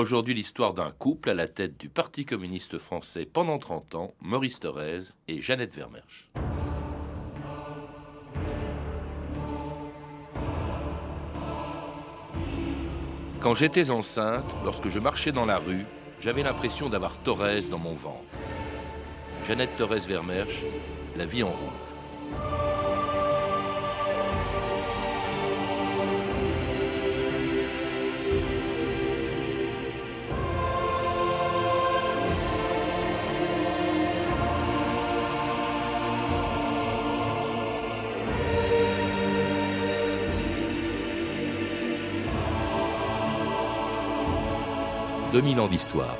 Aujourd'hui, l'histoire d'un couple à la tête du Parti communiste français pendant 30 ans, Maurice Thorez et Jeannette Vermersch. Quand j'étais enceinte, lorsque je marchais dans la rue, j'avais l'impression d'avoir Thorez dans mon ventre. Jeannette Thorez Vermersch, La vie en rouge. 2000 ans d'histoire.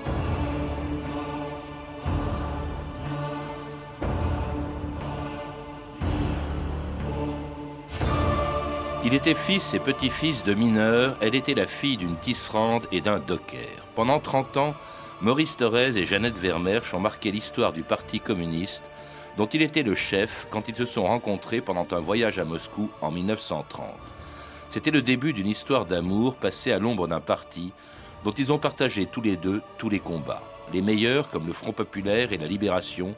Il était fils et petit-fils de mineurs, elle était la fille d'une tisserande et d'un docker. Pendant 30 ans, Maurice Thorez et Jeannette Vermersch ont marqué l'histoire du Parti communiste, dont il était le chef quand ils se sont rencontrés pendant un voyage à Moscou en 1930. C'était le début d'une histoire d'amour passée à l'ombre d'un parti dont ils ont partagé tous les deux tous les combats. Les meilleurs, comme le Front populaire et la Libération,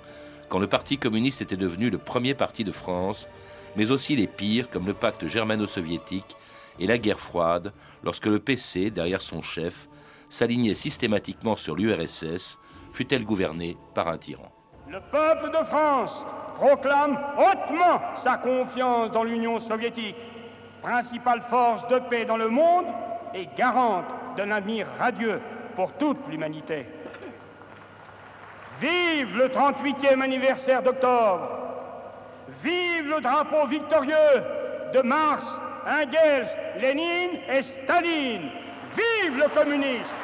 quand le Parti communiste était devenu le premier parti de France, mais aussi les pires, comme le pacte germano-soviétique et la guerre froide, lorsque le PC, derrière son chef, s'alignait systématiquement sur l'URSS, fut-elle gouvernée par un tyran. Le peuple de France proclame hautement sa confiance dans l'Union soviétique, principale force de paix dans le monde et garante d'un avenir radieux pour toute l'humanité. Vive le 38e anniversaire d'octobre. Vive le drapeau victorieux de Mars, Engels, Lénine et Staline. Vive le communisme.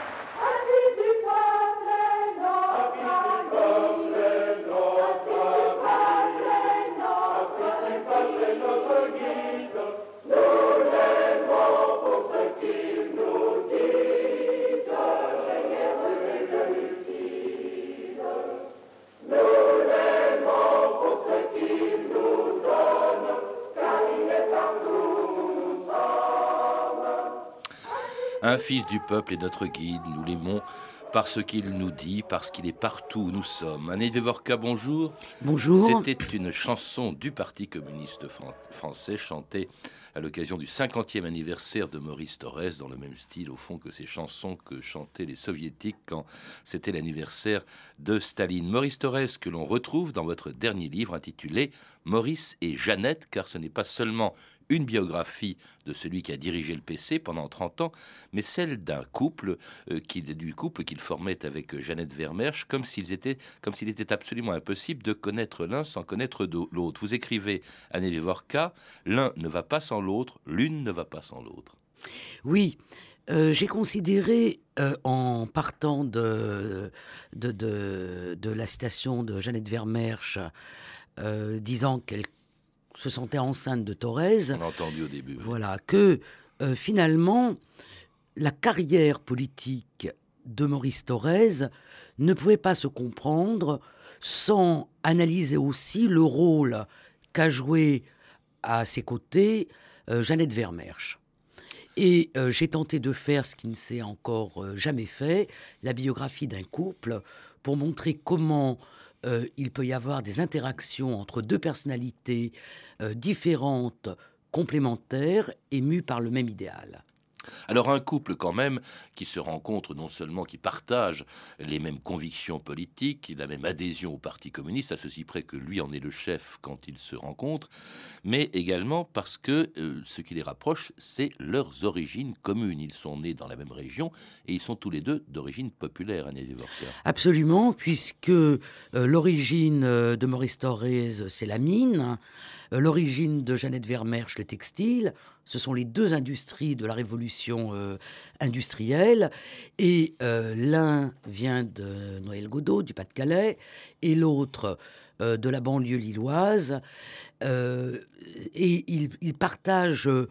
Un fils du peuple est notre guide, nous l'aimons parce qu'il nous dit, parce qu'il est partout où nous sommes. Anne Devorka, bonjour. Bonjour. C'était une chanson du Parti communiste français chantée à l'occasion du 50e anniversaire de Maurice Thorez, dans le même style au fond que ces chansons que chantaient les soviétiques quand c'était l'anniversaire de Staline. Maurice Thorez que l'on retrouve dans votre dernier livre intitulé Maurice et Jeannette, car ce n'est pas seulement une biographie de celui qui a dirigé le PC pendant 30 ans, mais celle d'un couple, euh, du couple qu'il formait avec Jeannette Vermersch, comme s'ils étaient, comme s'il était absolument impossible de connaître l'un sans connaître l'autre. Vous écrivez à Nevevorka, l'un ne va pas sans l'autre, l'une ne va pas sans l'autre. Oui, euh, j'ai considéré, euh, en partant de de, de, la citation de Jeannette Vermersch, disant qu'elle se sentait enceinte de Thorez. On a entendu au début. Voilà, que euh, finalement, la carrière politique de Maurice Thorez ne pouvait pas se comprendre sans analyser aussi le rôle qu'a joué à ses côtés euh, Jeannette Vermersch. Et euh, j'ai tenté de faire ce qui ne s'est encore jamais fait, la biographie d'un couple, pour montrer comment euh, il peut y avoir des interactions entre deux personnalités euh, différentes, complémentaires, émues par le même idéal. Alors un couple quand même qui se rencontre non seulement qui partage les mêmes convictions politiques, la même adhésion au Parti communiste, à ceci près que lui en est le chef quand ils se rencontrent, mais également parce que euh, ce qui les rapproche, c'est leurs origines communes. Ils sont nés dans la même région et ils sont tous les deux d'origine populaire, Agnès Absolument, puisque euh, l'origine euh, de Maurice Thorez, c'est la mine. Euh, l'origine de Jeannette Vermersch, le textile, ce sont les deux industries de la révolution euh, industrielle. Et euh, l'un vient de Noël Godot, du Pas-de-Calais, et l'autre de la banlieue lilloise. Euh, et il, partage euh,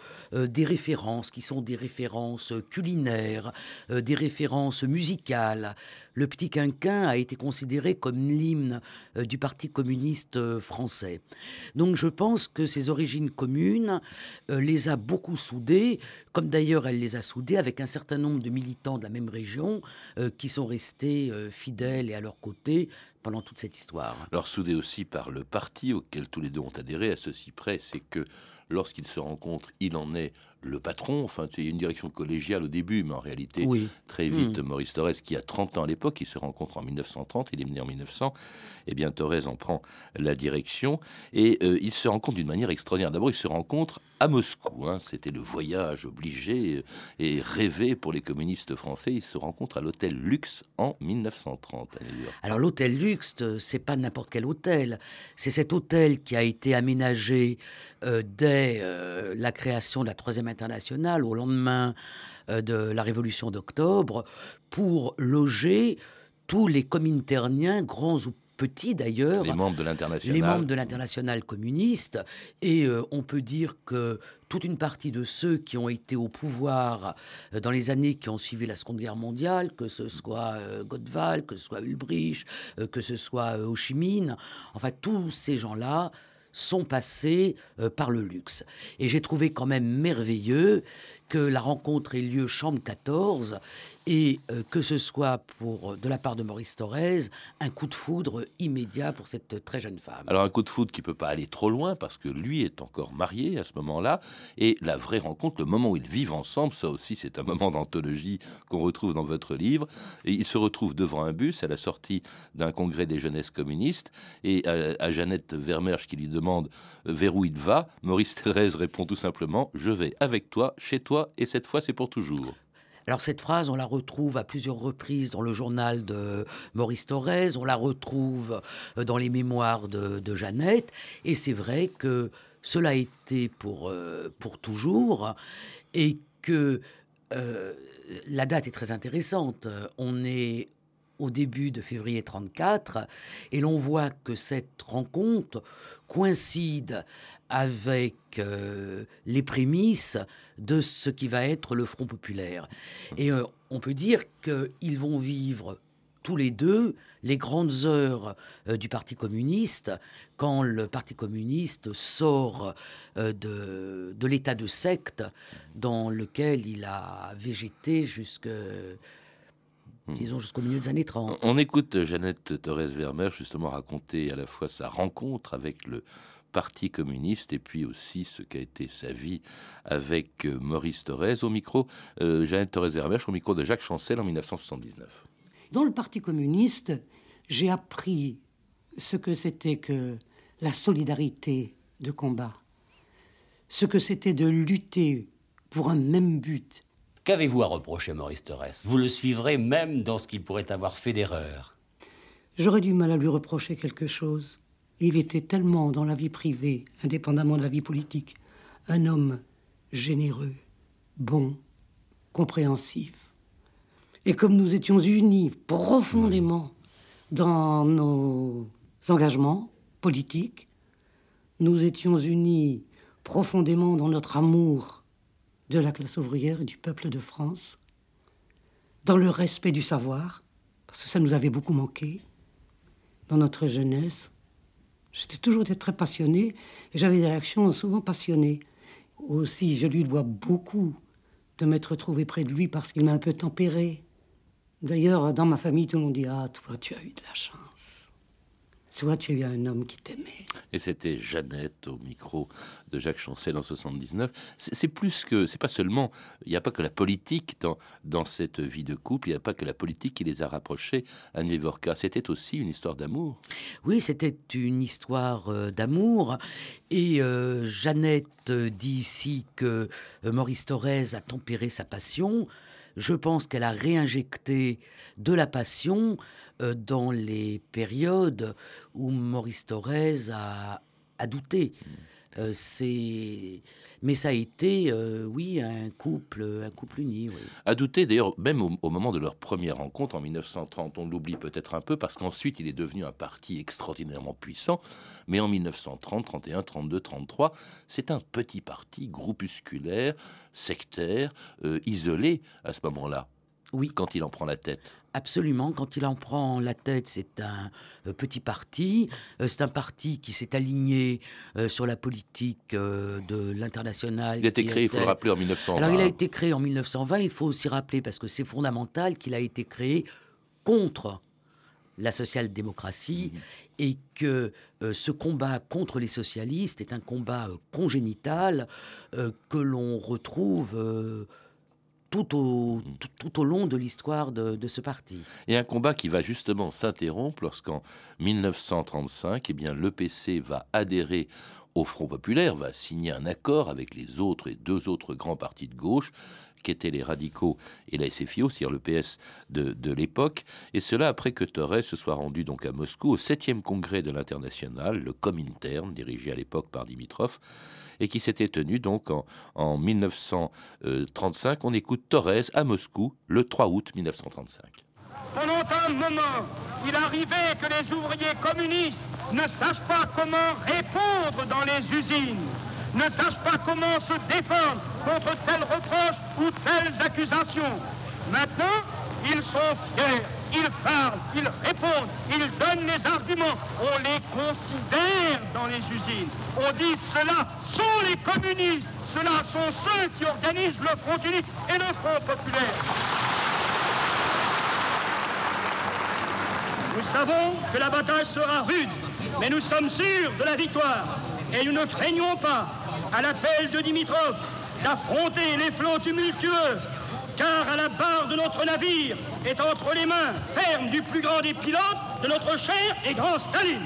des références qui sont des références culinaires, des références musicales. Le Petit Quinquin a été considéré comme l'hymne du Parti communiste français. Donc je pense que ses origines communes les a beaucoup soudées, comme d'ailleurs elle les a soudées avec un certain nombre de militants de la même région qui sont restés fidèles et à leur côté pendant toute cette histoire. Alors soudé aussi par le parti auquel tous les deux ont adhéré, à ceci près, c'est que lorsqu'ils se rencontrent, il en est le patron. Enfin, il y a une direction collégiale au début, mais en réalité, très vite, hmm. Maurice Torres, qui a 30 ans à l'époque, il se rencontre en 1930, il est mené en 1900, et eh bien Torres en prend la direction, et euh, il se rencontre d'une manière extraordinaire. D'abord, il se rencontre à Moscou, hein. c'était le voyage obligé et rêvé pour les communistes français. Il se rencontre à l'hôtel Luxe en 1930 Alors l'hôtel Luxe, c'est pas n'importe quel hôtel, c'est cet hôtel qui a été aménagé euh, dès euh, la création de la Troisième Internationale, au lendemain euh, de la Révolution d'octobre, pour loger tous les cominterniens, grands ou petits d'ailleurs. Les membres de l'international. Les membres de l'international communiste. Et on peut dire que toute une partie de ceux qui ont été au pouvoir dans les années qui ont suivi la Seconde Guerre mondiale, que ce soit Godval, que ce soit Ulbricht, que ce soit Ho Chi Minh, enfin tous ces gens-là sont passés euh, par le luxe. Et j'ai trouvé quand même merveilleux que la rencontre ait lieu chambre 14 et euh, que ce soit pour euh, de la part de Maurice Thorez un coup de foudre immédiat pour cette très jeune femme. Alors un coup de foudre qui peut pas aller trop loin parce que lui est encore marié à ce moment-là et la vraie rencontre, le moment où ils vivent ensemble, ça aussi c'est un moment d'anthologie qu'on retrouve dans votre livre. Et ils se retrouvent devant un bus à la sortie d'un congrès des jeunesses communistes et à, Jeannette Vermerge qui lui demande vers où il va, Maurice Thérèse répond tout simplement je vais avec toi chez toi et cette fois c'est pour toujours. Alors cette phrase, on la retrouve à plusieurs reprises dans le journal de Maurice Thorez, on la retrouve euh, dans les mémoires de, Jeannette, et c'est vrai que cela a été pour, euh, toujours, et que euh, la date est très intéressante. On est au début de février 34, et l'on voit que cette rencontre coïncide avec euh, les prémices de ce qui va être le Front populaire. Et euh, on peut dire qu'ils vont vivre tous les deux les grandes heures euh, du Parti communiste, quand le Parti communiste sort de, de l'état de secte dans lequel il a végété jusque disons jusqu'au milieu des années 30. On écoute Jeannette Torres Vermeer justement raconter à la fois sa rencontre avec le Parti communiste et puis aussi ce qu'a été sa vie avec euh, Maurice Thorez. Au micro, euh, Jeannette Thorez Vermersch, au micro de Jacques Chancel en 1979. Dans le Parti communiste, j'ai appris ce que c'était que la solidarité de combat, ce que c'était de lutter pour un même but. Qu'avez-vous à reprocher Maurice Thorez Vous le suivrez même dans ce qu'il pourrait avoir fait d'erreur. J'aurais du mal à lui reprocher quelque chose. Il était tellement dans la vie privée, indépendamment de la vie politique, un homme généreux, bon, compréhensif. Et comme nous étions unis profondément dans nos engagements politiques, nous étions unis profondément dans notre amour de la classe ouvrière et du peuple de France, dans le respect du savoir, parce que ça nous avait beaucoup manqué, dans notre jeunesse, J'étais toujours très passionné et j'avais des réactions souvent passionnées. Aussi, je lui dois beaucoup de m'être trouvé près de lui parce qu'il m'a un peu tempéré. D'ailleurs, dans ma famille, tout le monde dit Ah, toi, tu as eu de la chance. Soit tu as eu un homme qui t'aimait. Et c'était Jeannette au micro de Jacques Chancel en 79. C'est plus que, c'est pas seulement, il n'y a pas que la politique dans, dans cette vie de couple, il n'y a pas que la politique qui les a rapprochés, Anne Vivorca. C'était aussi une histoire d'amour. Oui, c'était une histoire euh, d'amour. Et euh, Jeannette dit ici que euh, Maurice Thorez a tempéré sa passion. Je pense qu'elle a réinjecté de la passion dans les périodes où Maurice Thorez a, douté. Euh, c'est Mais ça a été, euh, oui, un couple, un couple uni. Oui. À douter, d'ailleurs, même au, moment de leur première rencontre en 1930, on l'oublie peut-être un peu parce qu'ensuite il est devenu un parti extraordinairement puissant. Mais en 1930, 31, 32, 33, c'est un petit parti groupusculaire, sectaire, euh, isolé à ce moment-là. Oui. Quand il en prend la tête. Absolument, quand il en prend la tête, c'est un euh, petit parti. Euh, c'est un parti qui s'est aligné euh, sur la politique de l'international. Il a été créé, il faut le rappeler, en 1920. Alors il a été créé en 1920, il faut aussi rappeler, parce que c'est fondamental, qu'il a été créé contre la social-démocratie mmh. et que ce combat contre les socialistes est un combat congénital que l'on retrouve tout au, tout, au long de l'histoire de, ce parti. Et un combat qui va justement s'interrompre lorsqu'en 1935, eh bien, l'EPC va adhérer au Front populaire, va signer un accord avec les autres et deux autres grands partis de gauche qu'étaient les radicaux et la SFIO, c'est-à-dire le PS de, l'époque, et cela après que Torres se soit rendu donc à Moscou au 7e congrès de l'International, le Comintern, dirigé à l'époque par Dimitrov, et qui s'était tenu donc en, en 1935. On écoute Torres à Moscou le 3 août 1935. Pendant un moment, il arrivait que les ouvriers communistes ne sachent pas comment répondre dans les usines ne sachent pas comment se défendre contre tels reproches ou telles accusations. Maintenant, ils sont fiers, ils parlent, ils répondent, ils donnent les arguments. On les considère dans les usines. On dit cela sont les communistes, cela sont ceux qui organisent le Front unique et le Front populaire. Nous savons que la bataille sera rude, mais nous sommes sûrs de la victoire. Et nous ne craignons pas à l'appel de Dimitrov d'affronter les flots tumultueux, car à la barre de notre navire est entre les mains fermes du plus grand des pilotes de notre cher et grand Staline.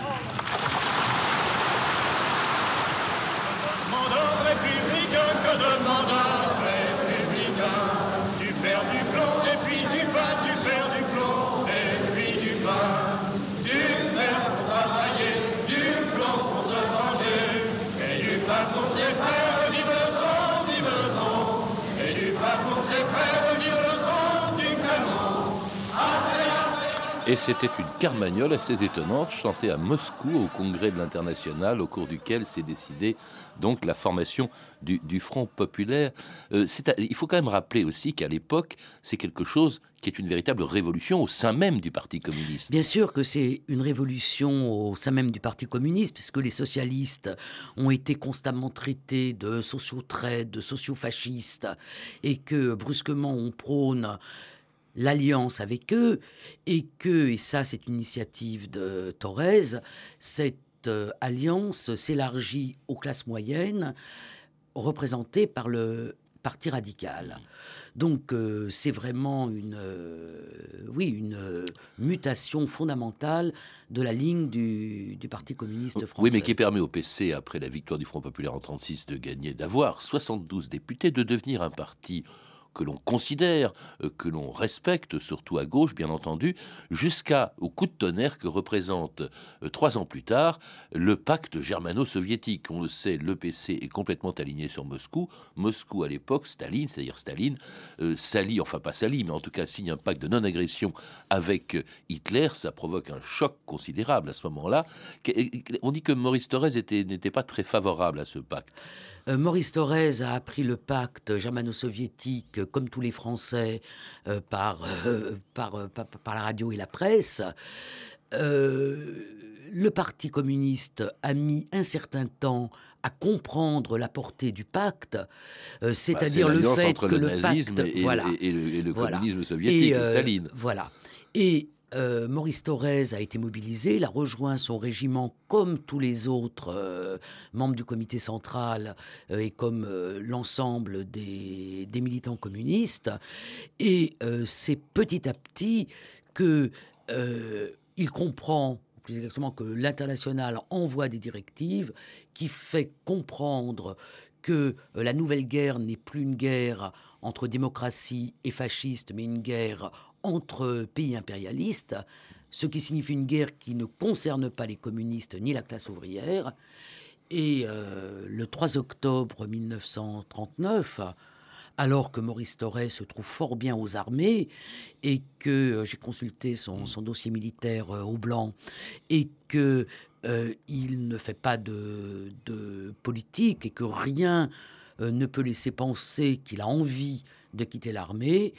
Et c'était une carmagnole assez étonnante, chantée à Moscou au congrès de l'international, au cours duquel s'est décidée donc la formation du, Front populaire. Euh, il faut quand même rappeler aussi qu'à l'époque, c'est quelque chose qui est une véritable révolution au sein même du Parti communiste. Bien sûr que c'est une révolution au sein même du Parti communiste, puisque les socialistes ont été constamment traités de sociotraites, de sociofascistes, et que brusquement on prône l'alliance avec eux et que, et ça c'est une initiative de Torres, cette euh, alliance s'élargit aux classes moyennes représentées par le Parti radical. Donc euh, c'est vraiment une, euh, oui, une mutation fondamentale de la ligne du, du, Parti communiste français. Oui, mais qui permet au PC, après la victoire du Front populaire en 36, de gagner, d'avoir 72 députés, de devenir un parti que l'on considère, euh, que l'on respecte, surtout à gauche, bien entendu, jusqu'au coup de tonnerre que représente euh, trois ans plus tard le pacte germano-soviétique. On le sait, l'EPC est complètement aligné sur Moscou. Moscou, à l'époque, Staline, c'est-à-dire Staline, euh, s'allie, enfin pas s'allie, mais en tout cas signe un pacte de non-agression avec Hitler. Ça provoque un choc considérable à ce moment-là. On dit que Maurice Thorez n'était pas très favorable à ce pacte. Euh, Maurice Thorez a appris le pacte germano-soviétique, comme tous les Français, euh, par, euh, par, par, la radio et la presse. le Parti communiste a mis un certain temps à comprendre la portée du pacte, c'est-à-dire bah, le fait entre que le, nazisme pacte, et, le, communisme soviétique, Staline. Voilà. Et euh, Maurice Thorez a été mobilisé, il a rejoint son régiment comme tous les autres euh, membres du comité central euh, et comme l'ensemble des, militants communistes. Et c'est petit à petit que il comprend plus exactement que l'international envoie des directives qui fait comprendre que la nouvelle guerre n'est plus une guerre entre démocratie et fasciste, mais une guerre entre pays impérialistes, ce qui signifie une guerre qui ne concerne pas les communistes ni la classe ouvrière, Et euh, le 3 octobre 1939, alors que Maurice Torres se trouve fort bien aux armées et que euh, j'ai consulté son, dossier militaire au blanc et que il ne fait pas de, de, politique et que rien ne peut laisser penser qu'il a envie de quitter l'armée,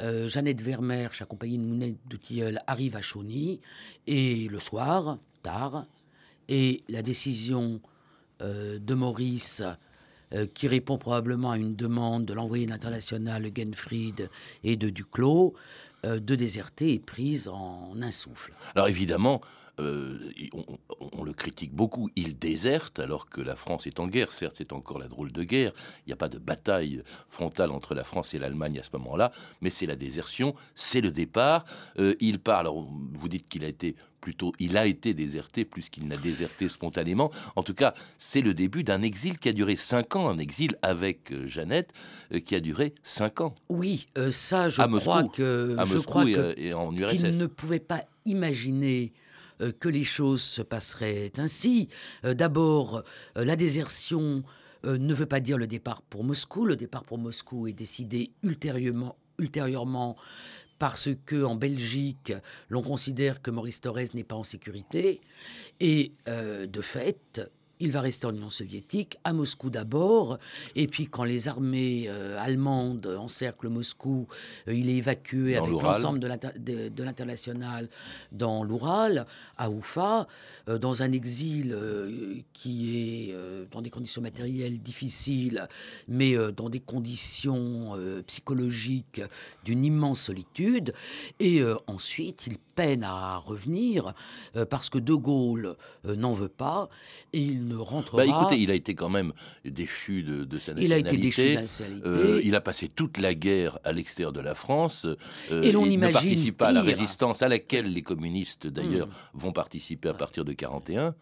euh, Jeannette Vermeer, accompagnée de Mounette Tilleul, arrive à Chauny et le soir, tard, et la décision euh, de Maurice, euh, qui répond probablement à une demande de l'envoyé international Genfried et de Duclos, de déserter est prise en un souffle. Alors évidemment, euh, on, le critique beaucoup. Il déserte alors que la France est en guerre. Certes, c'est encore la drôle de guerre. Il n'y a pas de bataille frontale entre la France et l'Allemagne à ce moment-là, mais c'est la désertion, c'est le départ. Euh, il part. Alors, vous dites qu'il a été plutôt, il a été déserté plus qu'il n'a déserté spontanément. En tout cas, c'est le début d'un exil qui a duré cinq ans, un exil avec euh, Jeannette qui a duré cinq ans. Oui, ça, je crois que à je crois et, en URSS. Qu'il ne pouvait pas imaginer euh, que les choses se passeraient ainsi. Euh, d'abord, euh, la désertion ne veut pas dire le départ pour Moscou. Le départ pour Moscou est décidé ultérieurement, ultérieurement parce que en Belgique, l'on considère que Maurice Thorez n'est pas en sécurité. Et de fait, il va rester en Union soviétique, à Moscou d'abord, et puis quand les armées euh, allemandes encerclent Moscou, euh, il est évacué avec l'ensemble de l'international dans l'Oural, à Oufa, euh, dans un exil qui est dans des conditions matérielles difficiles, mais dans des conditions psychologiques d'une immense solitude. Et ensuite, il peine à revenir parce que De Gaulle n'en veut pas, et il ne rentrera. Bah, écoutez, il a été quand même déchu de, sa nationalité. Il a été déchu de nationalité. Euh, il a passé toute la guerre à l'extérieur de la France. Euh, et l'on il ne participe pas à la résistance à laquelle les communistes, d'ailleurs, hmm. vont participer à partir de 41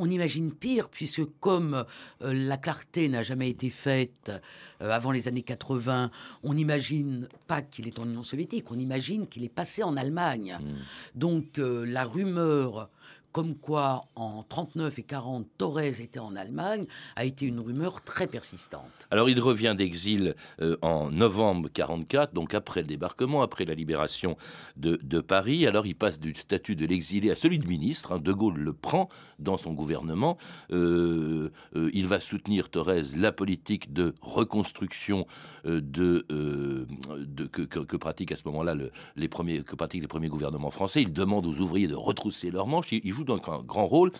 on imagine pire, puisque comme euh, la clarté n'a jamais été faite avant les années 80, on n'imagine pas qu'il est en Union soviétique, on imagine qu'il est passé en Allemagne. Hmm. Donc la rumeur comme quoi en 39 et 40, Torres était en Allemagne, a été une rumeur très persistante. Alors il revient d'exil euh, en novembre 44, donc après le débarquement, après la libération de, Paris. Alors il passe du statut de l'exilé à celui de ministre. Hein. de Gaulle le prend dans son gouvernement. Euh, euh, il va soutenir Torres la politique de reconstruction que, que, pratique à ce moment-là les premiers gouvernements français. Il demande aux ouvriers de retrousser leurs manches. Donc un grand rôle,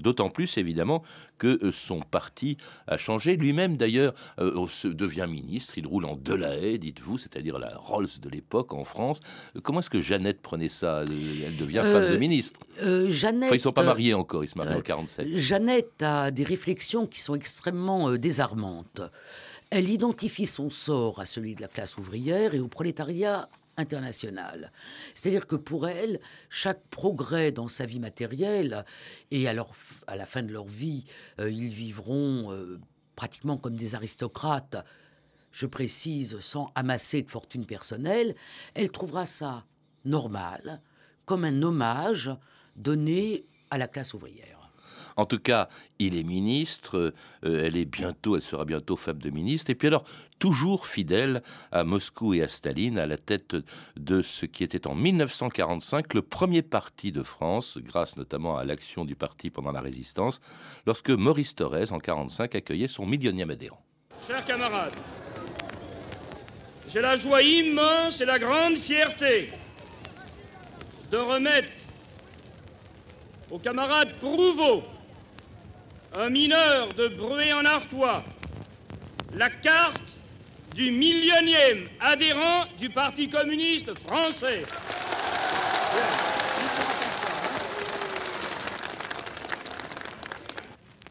d'autant plus évidemment que euh, son parti a changé. Lui-même d'ailleurs euh, devient ministre, il roule en Delahaye, dites-vous, c'est-à-dire la Rolls de l'époque en France. Euh, comment est-ce que Jeannette prenait ça Elle devient femme de ministre? Jeannette, enfin, ils ne sont pas mariés encore, ils se marient en 47. Jeannette a des réflexions qui sont extrêmement désarmantes. Elle identifie son sort à celui de la classe ouvrière et au prolétariat C'est-à-dire que pour elle, chaque progrès dans sa vie matérielle, et alors à la fin de leur vie, euh, ils vivront euh, pratiquement comme des aristocrates, je précise, sans amasser de fortune personnelle, elle trouvera ça normal, comme un hommage donné à la classe ouvrière. En tout cas, il est ministre, euh, elle est bientôt, elle sera bientôt femme de ministre. Et puis alors, toujours fidèle à Moscou et à Staline, à la tête de ce qui était en 1945 le premier parti de France, grâce notamment à l'action du parti pendant la résistance, lorsque Maurice Thorez, en 1945, accueillait son millionième adhérent. Chers camarades, j'ai la joie immense et la grande fierté de remettre aux camarades Prouveau, un mineur de Bruay en Artois, la carte du millionième adhérent du Parti communiste français.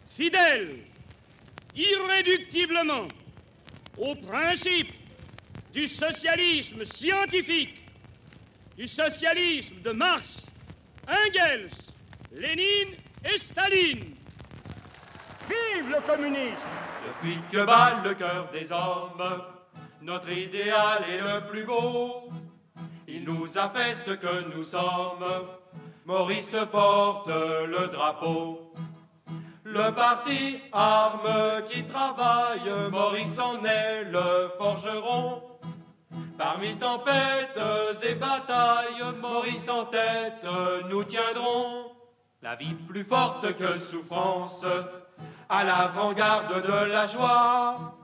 Fidèle, irréductiblement au principe du socialisme scientifique, du socialisme de Marx, Engels, Lénine et Staline, Vive le communisme Depuis que bat le cœur des hommes, notre idéal est le plus beau. Il nous a fait ce que nous sommes. Maurice porte le drapeau. Le parti arme qui travaille, Maurice en est le forgeron. Parmi tempêtes et batailles, Maurice en tête, nous tiendrons. La vie plus forte que souffrance, à l'avant-garde de la joie.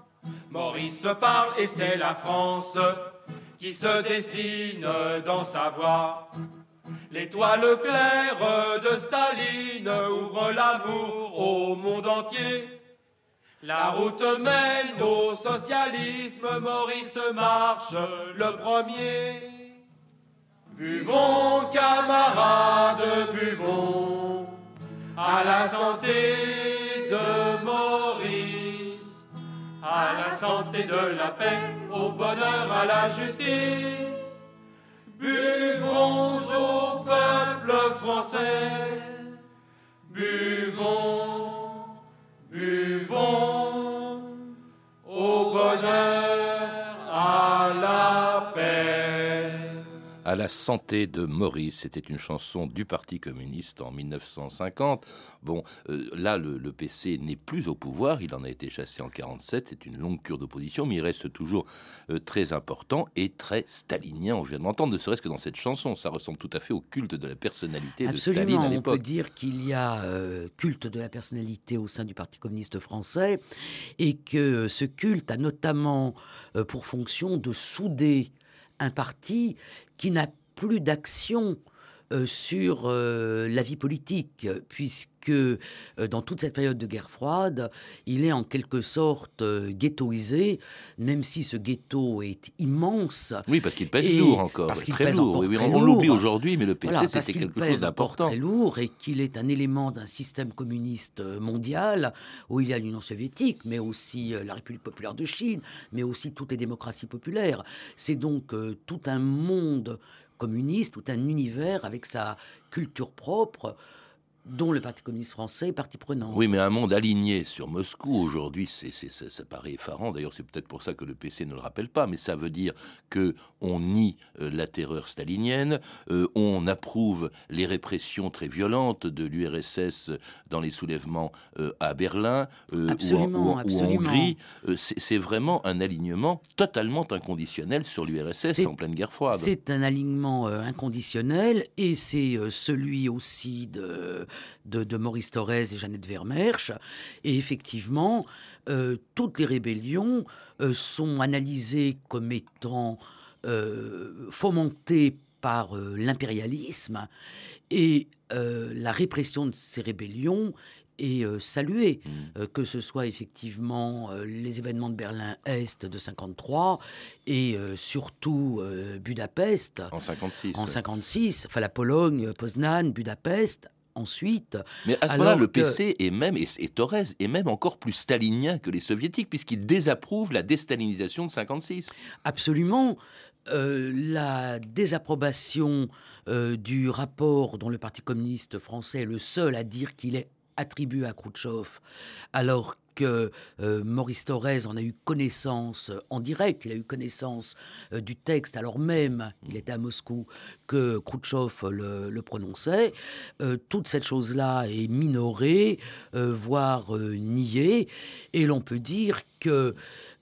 Maurice parle et c'est la France qui se dessine dans sa voix. L'étoile claire de Staline ouvre l'amour au monde entier. La route mène au socialisme, Maurice marche le premier. Buvons, camarades, buvons à la santé de Maurice, à la santé de la paix, au bonheur, à la justice. Santé de Maurice, c'était une chanson du Parti communiste en 1950. Bon, euh, là, le, le PC n'est plus au pouvoir, il en a été chassé en 47, c'est une longue cure d'opposition, mais il reste toujours euh, très important et très stalinien, on vient de l'entendre, ne serait-ce que dans cette chanson, ça ressemble tout à fait au culte de la personnalité de Staline à on peut l'époque. dire qu'il y a euh, culte de la personnalité au sein du Parti communiste français et que ce culte a notamment euh, pour fonction de souder un parti qui n'a plus d'action euh, sur euh, la vie politique, puisque euh, dans toute cette période de guerre froide, il est en quelque sorte ghettoisé, même si ce ghetto est immense. Oui, parce qu'il pèse lourd encore, parce qu'il très pèse lourd. encore Oui, très on l'oublie aujourd'hui, mais le PC, Voilà, c'était quelque pèse chose d'important. très lourd et qu'il est un élément d'un système communiste mondial où il y a l'Union soviétique, mais aussi la République populaire de Chine, mais aussi toutes les démocraties populaires. C'est donc tout un monde communiste, tout un univers avec sa culture propre dont le Parti communiste français est partie prenante. Oui, mais un monde aligné sur Moscou aujourd'hui, c'est, ça, ça paraît effarant. D'ailleurs, c'est peut-être pour ça que le PC ne le rappelle pas, mais ça veut dire que on nie euh, la terreur stalinienne, euh, on approuve les répressions très violentes de l'URSS dans les soulèvements euh, à Berlin ou en- ou, ou en. Hongrie. C'est, vraiment un alignement totalement inconditionnel sur l'URSS en pleine guerre froide. C'est un alignement inconditionnel et c'est celui aussi de, de, de Maurice Thorez et Jeannette Vermersch. Et effectivement, euh, toutes les rébellions euh, sont analysées comme étant euh, fomentées par l'impérialisme et la répression de ces rébellions est euh, saluée, Mm. euh, que ce soit effectivement euh, les événements de Berlin-Est de 53 et surtout Budapest En 56. en ouais. 56, enfin la Pologne, Poznan, Budapest. Ensuite, Mais à ce moment-là, le PC est même, et, et Torres est même encore plus stalinien que les soviétiques, puisqu'il désapprouve la déstalinisation de 56. absolument, euh, la désapprobation euh, du rapport dont le Parti communiste français est le seul à dire qu'il est attribué à Khrouchtchev, alors euh, Maurice Thorez en a eu connaissance euh, en direct, il a eu connaissance euh, du texte alors même, il était à Moscou, que Khrouchtchev le, le prononçait. Euh, toute cette chose-là est minorée, voire niée, et l'on peut dire que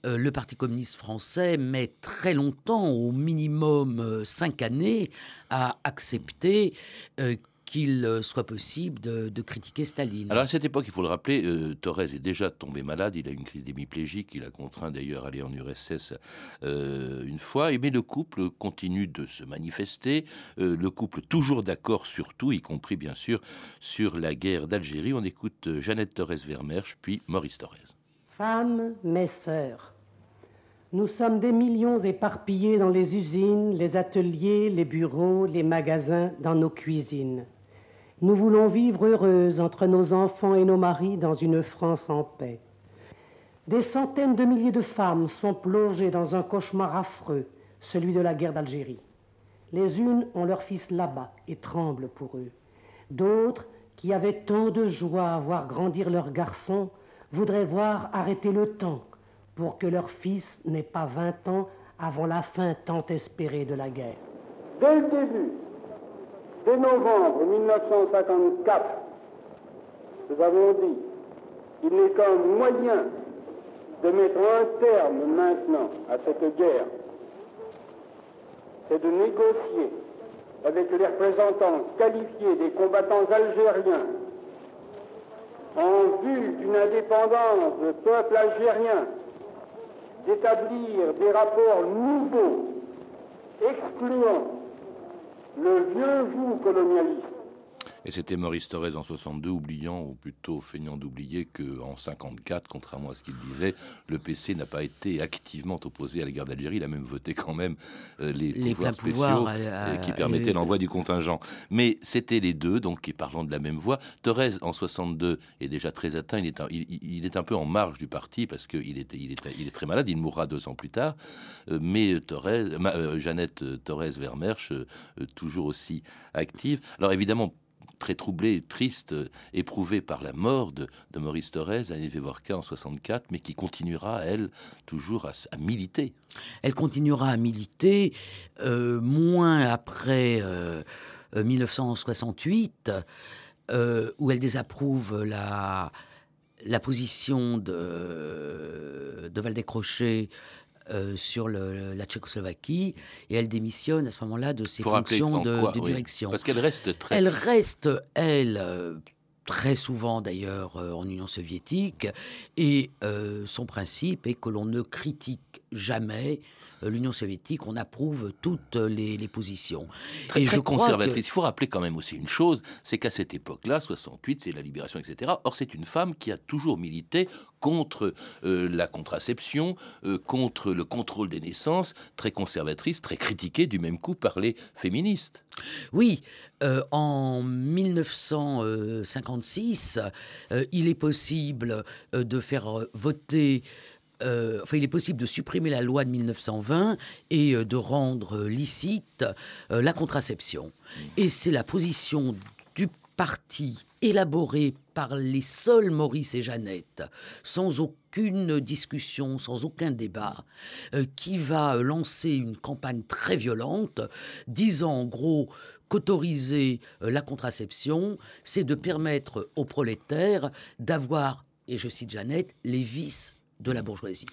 le Parti communiste français met très longtemps, au minimum cinq années, à accepter qu'il euh, soit possible de, de critiquer Staline. Alors à cette époque, il faut le rappeler, euh, Torres est déjà tombé malade, il a une crise d'hémiplégique, il a contraint d'ailleurs à aller en URSS euh, une fois, et mais le couple continue de se manifester, euh, le couple toujours d'accord sur tout, y compris bien sûr sur la guerre d'Algérie. On écoute Jeannette Torres-Vermersch, puis Maurice Torres. Femmes, mes sœurs, nous sommes des millions éparpillés dans les usines, les ateliers, les bureaux, les magasins, dans nos cuisines. Nous voulons vivre heureuses entre nos enfants et nos maris dans une France en paix. Des centaines de milliers de femmes sont plongées dans un cauchemar affreux, celui de la guerre d'Algérie. Les unes ont leurs fils là-bas et tremblent pour eux. D'autres, qui avaient tant de joie à voir grandir leurs garçons, voudraient voir arrêter le temps pour que leur fils n'ait pas 20 ans avant la fin tant espérée de la guerre. Dès le début, dès novembre 1954, nous avons dit Il n'est qu'un moyen de mettre un terme maintenant à cette guerre. C'est de négocier avec les représentants qualifiés des combattants algériens en vue d'une indépendance du peuple algérien, d'établir des rapports nouveaux, excluant le vieux joug colonialiste et c'était Maurice Thorez en 62, oubliant, ou plutôt feignant d'oublier qu'en 54, contrairement à ce qu'il disait, le PC n'a pas été activement opposé à la guerre d'Algérie. Il a même voté quand même euh, les, pouvoirs spéciaux euh, qui permettaient l'envoi du contingent. Mais c'était les deux, donc qui parlant de la même voix. Thorez, en 62, est déjà très atteint. Il est un, il, est un peu en marge du parti parce qu'il il est, il est très malade. Il mourra deux ans plus tard. Euh, mais Thorez, Jeannette Thorez-Vermersch, toujours aussi active. Alors évidemment, très troublée, triste, éprouvée par la mort de, Maurice Thorez, Annie Vevorka en 64, mais qui continuera, elle, toujours à, militer. Elle continuera à militer, euh, moins après 1968, euh, euh, où elle désapprouve la, position de, de Valdez-Crochet euh, sur la Tchécoslovaquie et elle démissionne à ce moment-là de ses fonctions de, direction. Parce qu'elle reste très. Elle reste, elle. Euh, très souvent d'ailleurs euh, en Union soviétique, et son principe est que l'on ne critique jamais l'Union soviétique, on approuve toutes les, positions. Très, très conservatrice. Il faut rappeler quand même aussi une chose, c'est qu'à cette époque-là, 68, c'est la libération, etc. Or, c'est une femme qui a toujours milité contre euh, la contraception, euh, contre le contrôle des naissances, très conservatrice, très critiquée du même coup par les féministes. Oui, en 1956, il est possible de faire voter euh, enfin, il est possible de supprimer la loi de 1920 et euh, de rendre licite euh, la contraception. Et c'est la position du parti élaborée par les seuls Maurice et Jeannette, sans aucune discussion, sans aucun débat, qui va lancer une campagne très violente, disant en gros qu'autoriser la contraception, c'est de permettre aux prolétaires d'avoir, et je cite Jeannette, les vices de la bourgeoisie.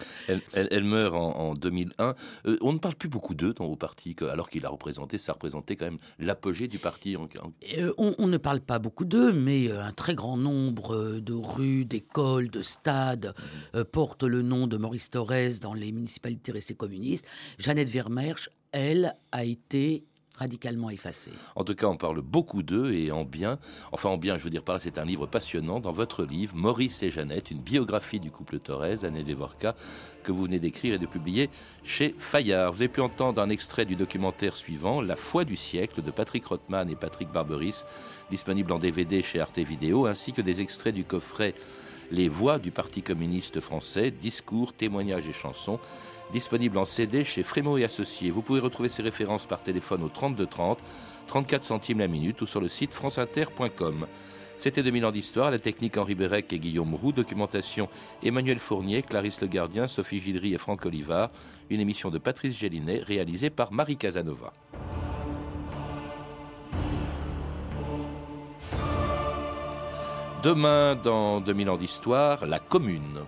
Elle, meurt en, 2001. Euh, on ne parle plus beaucoup d'eux dans vos partis, alors qu'il a représenté, ça représentait quand même l'apogée du parti. Euh, on, ne parle pas beaucoup d'eux, mais euh, un très grand nombre de rues, d'écoles, de stades mhm. portent le nom de Maurice Thorez dans les municipalités restées communistes. Jeannette Vermersch, elle, a été radicalement effacé. En tout cas, on parle beaucoup d'eux et en bien. Enfin, en bien, je veux dire par là, c'est un livre passionnant. Dans votre livre, Maurice et Jeannette, une biographie du couple Thorez, Anne Devorka, que vous venez d'écrire et de publier chez Fayard. Vous avez pu entendre un extrait du documentaire suivant, La foi du siècle, de Patrick Rothman et Patrick Barberis, disponible en DVD chez Arte Vidéo, ainsi que des extraits du coffret Les voix du Parti communiste français, discours, témoignages et chansons disponible en CD chez Frémo et Associés. Vous pouvez retrouver ces références par téléphone au 32 30, 34 centimes la minute ou sur le site franceinter.com. C'était 2000 ans d'histoire, la technique Henri Bérec et Guillaume Roux, documentation Emmanuel Fournier, Clarisse Le Gardien, Sophie Gilry et Franck Olivard, une émission de Patrice Gélinet réalisée par Marie Casanova. Demain, dans 2000 ans d'histoire, la commune.